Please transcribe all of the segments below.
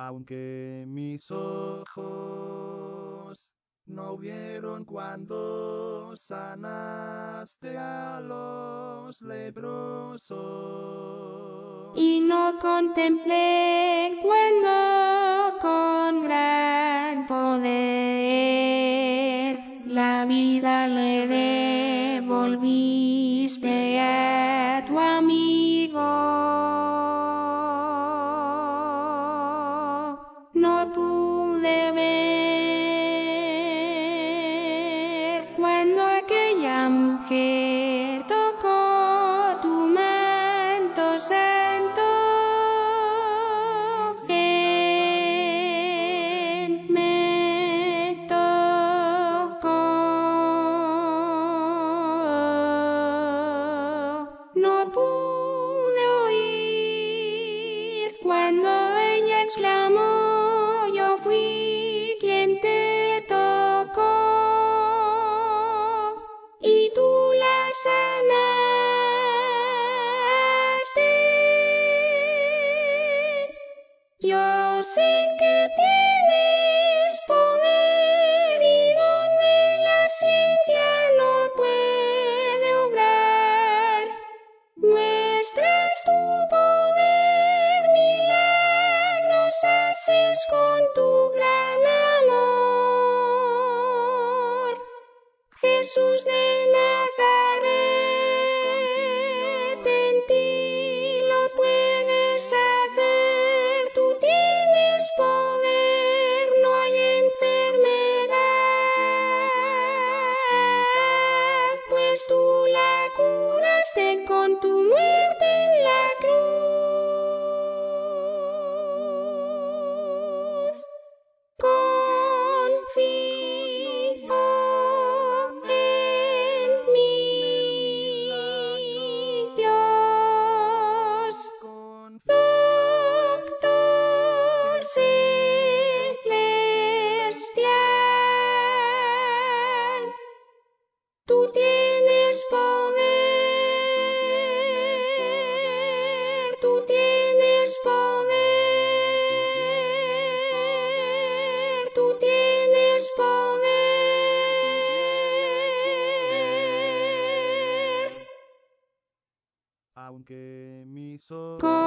Aunque mis ojos no vieron cuando sanaste a los leprosos. Y no contemplé Yo sé que tienes poder y donde la ciencia no puede obrar. Muestras tu poder, milagros haces con tu gran amor. Jesús que mis ojos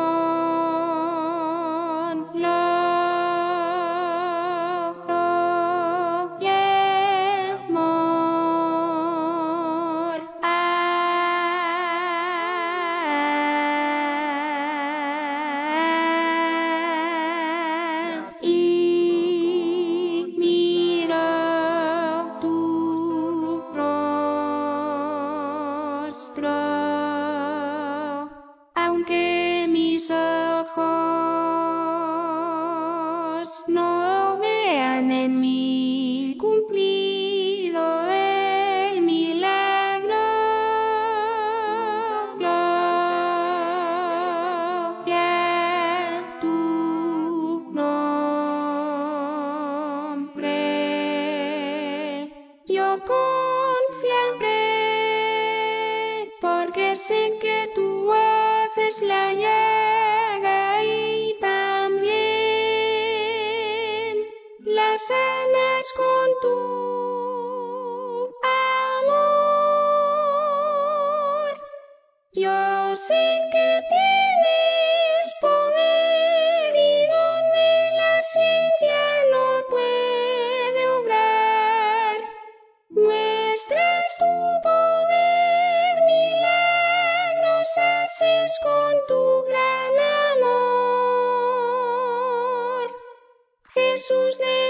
Jesús de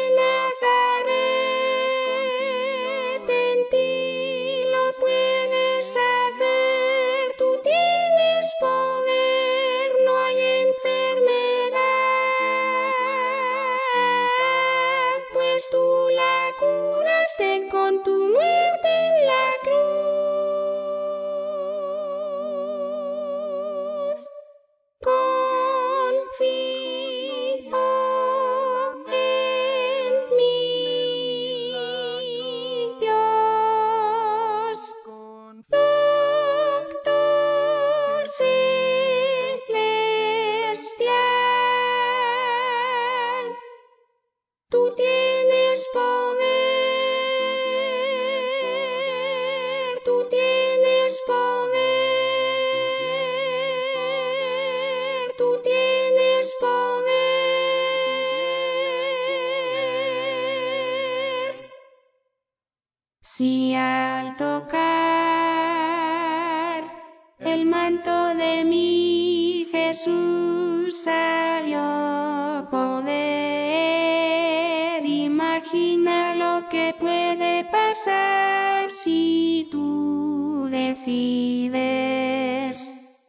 que puede pasar si tú decides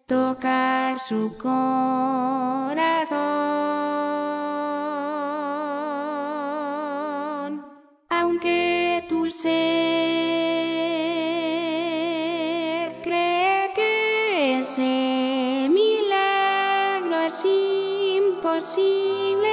tocar su corazón. Aunque tu ser cree que ese milagro es imposible.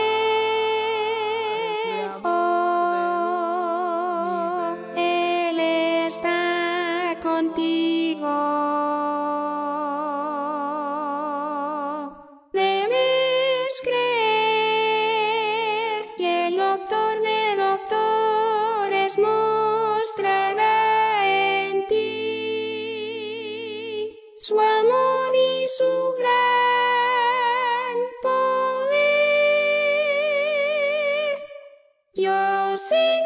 Poder. Yo sé que